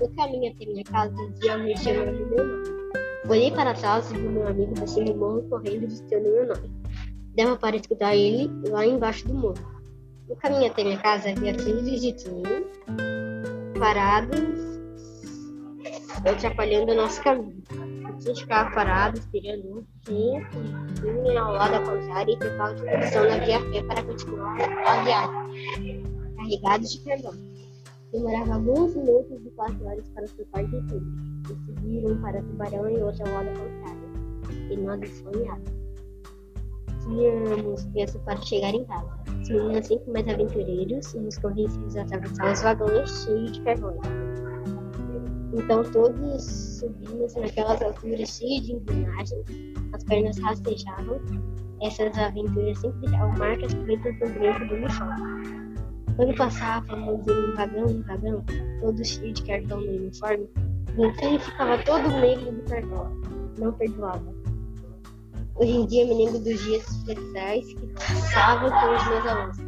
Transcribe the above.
No caminho até minha casa, vi alguém chamando meu nome. Olhei para trás e vi meu amigo descendo o morro correndo gritando meu nome. Dava para escutar ele lá embaixo do morro. No caminho até minha casa, trilhos de trem parados, atrapalhando o nosso caminho. Tinha carros parados, esperando um tempo, vinha ao lado contrária e trocava de posição na via pé para continuar a viagem, carregados de carvão. Demorava alguns minutos e quatro horas para trocar de tudo e seguiram para Tubarão e outra roda contrária, e nós sonhávamos. Tínhamos pressa para chegar em casa. Os meninos sempre mais aventureiros e nos convencidos a atravessar os vagões cheios de carvões. Então todos subimos naquelas alturas cheias de engrenagem, as pernas rastejavam. Essas aventuras sempre deixavam marcas pretas no branco do chão. Quando passávamos em vagão em vagão, todo cheio de cartão no uniforme, você ficava todo negro do cartão. Não perdoava. Hoje em dia me lembro dos dias especiais que passavam com os meus alunos.